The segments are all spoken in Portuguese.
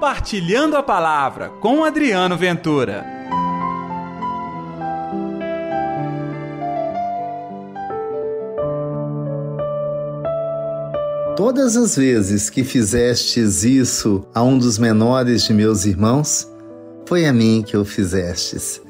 Compartilhando a Palavra com Adriano Ventura. Todas as vezes que fizestes isso a um dos menores de meus irmãos, foi a mim que o fizestes.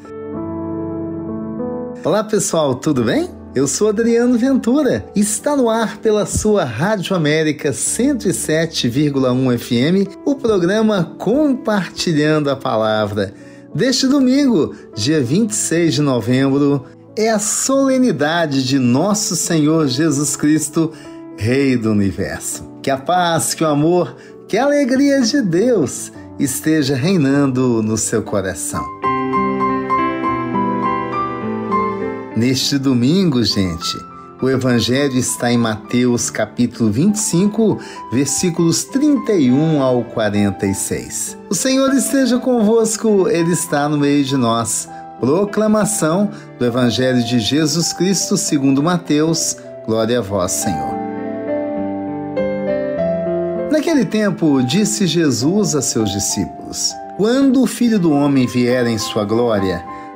Olá pessoal, tudo bem? Eu sou Adriano Ventura. Está no ar pela sua Rádio América 107,1 FM o programa Compartilhando a Palavra. Deste domingo, dia 26 de novembro, é a solenidade de Nosso Senhor Jesus Cristo, Rei do Universo. Que a paz, que o amor, que a alegria de Deus esteja reinando no seu coração. Neste domingo, gente, o Evangelho está em Mateus capítulo 25, versículos 31 ao 46. O Senhor esteja convosco, Ele está no meio de nós. Proclamação do Evangelho de Jesus Cristo segundo Mateus. Glória a vós, Senhor. Naquele tempo, disse Jesus a seus discípulos: Quando o Filho do Homem vier em sua glória,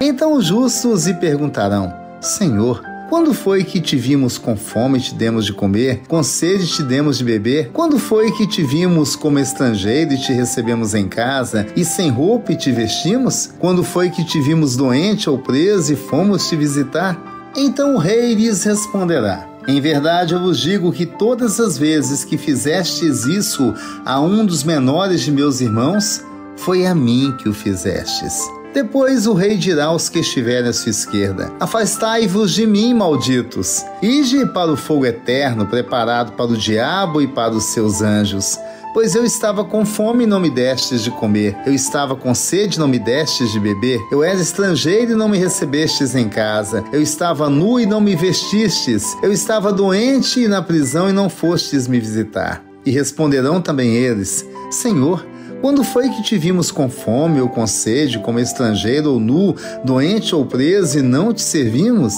Então os justos lhe perguntarão: Senhor, quando foi que te vimos com fome e te demos de comer, com sede te demos de beber? Quando foi que te vimos como estrangeiro e te recebemos em casa, e sem roupa e te vestimos? Quando foi que te vimos doente ou preso e fomos te visitar? Então o rei lhes responderá: em verdade eu vos digo que todas as vezes que fizestes isso a um dos menores de meus irmãos, foi a mim que o fizestes. Depois o rei dirá aos que estiverem à sua esquerda: Afastai-vos de mim, malditos. Ide para o fogo eterno, preparado para o diabo e para os seus anjos. Pois eu estava com fome e não me destes de comer. Eu estava com sede e não me destes de beber. Eu era estrangeiro e não me recebestes em casa. Eu estava nu e não me vestistes. Eu estava doente e na prisão e não fostes me visitar. E responderão também eles: Senhor, quando foi que te vimos com fome ou com sede, como estrangeiro ou nu, doente ou preso e não te servimos?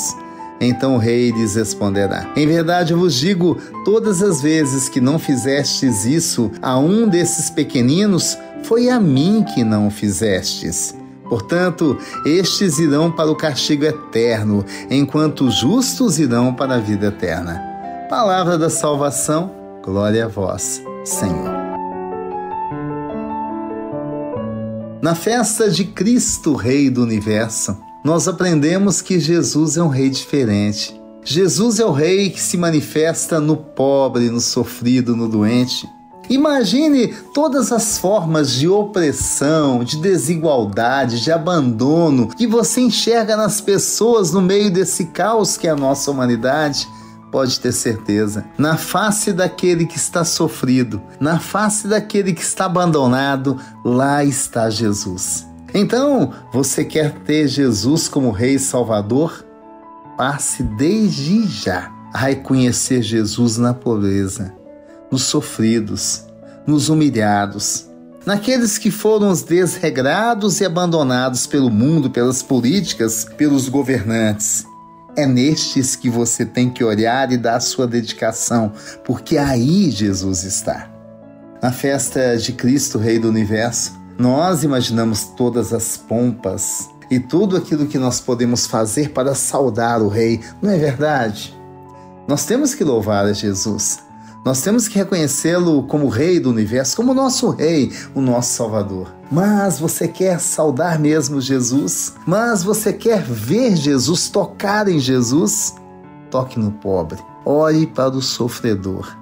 Então o rei lhes responderá: Em verdade vos digo, todas as vezes que não fizestes isso a um desses pequeninos, foi a mim que não fizestes. Portanto, estes irão para o castigo eterno, enquanto os justos irão para a vida eterna. Palavra da salvação, glória a vós, Senhor. Na festa de Cristo, Rei do Universo, nós aprendemos que Jesus é um rei diferente. Jesus é o rei que se manifesta no pobre, no sofrido, no doente. Imagine todas as formas de opressão, de desigualdade, de abandono que você enxerga nas pessoas no meio desse caos que é a nossa humanidade pode ter certeza, na face daquele que está sofrido, na face daquele que está abandonado, lá está Jesus. Então, você quer ter Jesus como Rei e Salvador? Passe desde já a reconhecer Jesus na pobreza, nos sofridos, nos humilhados, naqueles que foram os desregrados e abandonados pelo mundo, pelas políticas, pelos governantes é nestes que você tem que olhar e dar sua dedicação, porque aí Jesus está. Na festa de Cristo, Rei do Universo, nós imaginamos todas as pompas e tudo aquilo que nós podemos fazer para saudar o Rei, não é verdade? Nós temos que louvar a Jesus. Nós temos que reconhecê-lo como Rei do universo, como nosso Rei, o nosso Salvador. Mas você quer saudar mesmo Jesus? Mas você quer ver Jesus, tocar em Jesus? Toque no pobre, ore para o sofredor.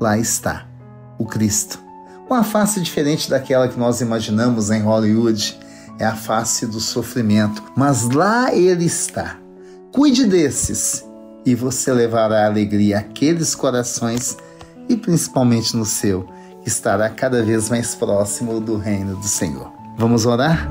lá está o Cristo. Uma face diferente daquela que nós imaginamos em Hollywood, é a face do sofrimento, mas lá ele está. Cuide desses e você levará alegria àqueles corações e principalmente no seu, estará cada vez mais próximo do reino do Senhor. Vamos orar?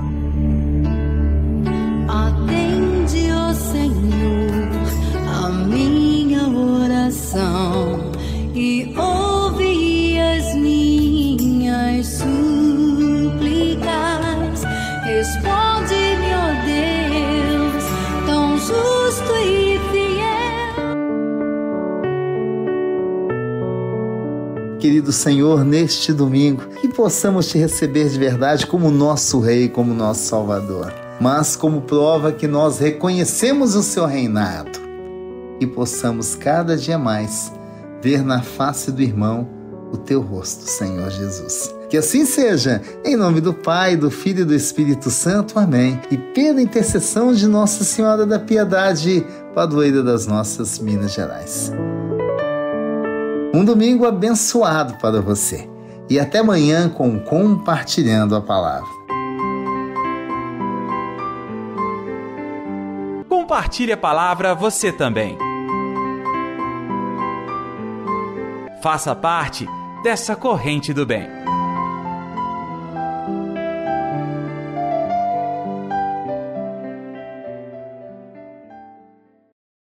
Querido Senhor, neste domingo, que possamos te receber de verdade como nosso Rei, como nosso Salvador, mas como prova que nós reconhecemos o seu reinado e possamos cada dia mais ver na face do irmão o teu rosto, Senhor Jesus. Que assim seja, em nome do Pai, do Filho e do Espírito Santo. Amém. E pela intercessão de Nossa Senhora da Piedade, padroeira das nossas Minas Gerais. Um domingo abençoado para você. E até amanhã com Compartilhando a Palavra. Compartilhe a palavra você também. Faça parte dessa corrente do bem.